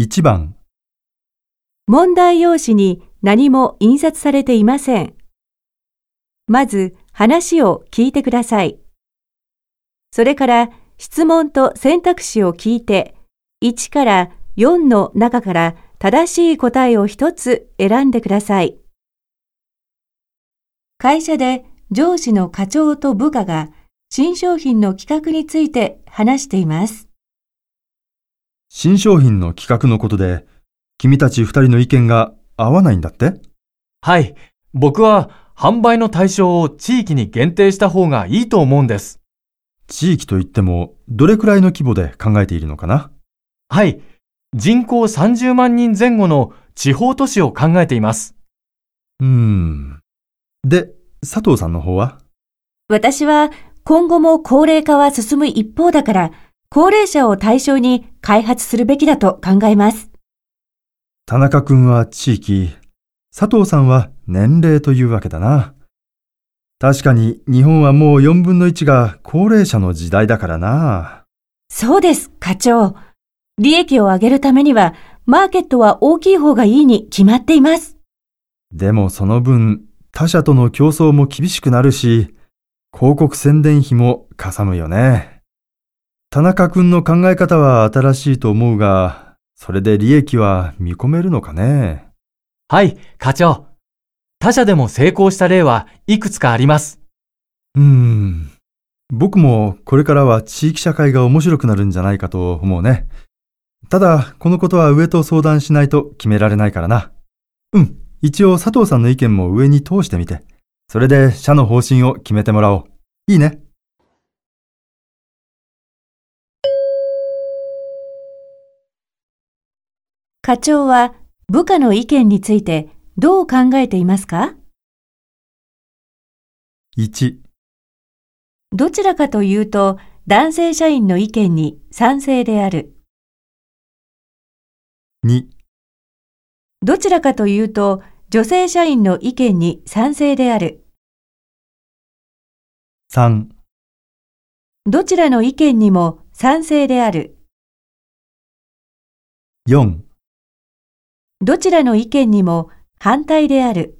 1番、問題用紙に何も印刷されていません。まず話を聞いてください。それから質問と選択肢を聞いて、1から4の中から正しい答えを一つ選んでください。会社で上司の課長と部下が新商品の企画について話しています。新商品の企画のことで、君たち二人の意見が合わないんだって？はい。僕は販売の対象を地域に限定した方がいいと思うんです。地域といっても、どれくらいの規模で考えているのかな？はい。人口30万人前後の地方都市を考えています。うーん。で、佐藤さんの方は？私は今後も高齢化は進む一方だから、高齢者を対象に開発するべきだと考えます。田中君は地域、佐藤さんは年齢というわけだな。確かに日本はもう4分の1が高齢者の時代だからな。そうです、課長。利益を上げるためには、マーケットは大きい方がいいに決まっています。でもその分、他社との競争も厳しくなるし、広告宣伝費もかさむよね。田中君の考え方は新しいと思うが、それで利益は見込めるのかね？はい、課長。他社でも成功した例はいくつかあります。うーん。僕もこれからは地域社会が面白くなるんじゃないかと思うね。ただ、このことは上と相談しないと決められないからな。うん。一応佐藤さんの意見も上に通してみて。それで社の方針を決めてもらおう。いいね。課長は部下の意見についてどう考えていますか？1、どちらかというと男性社員の意見に賛成である。2、どちらかというと女性社員の意見に賛成である。3、どちらの意見にも賛成である。4どちらの意見にも反対である。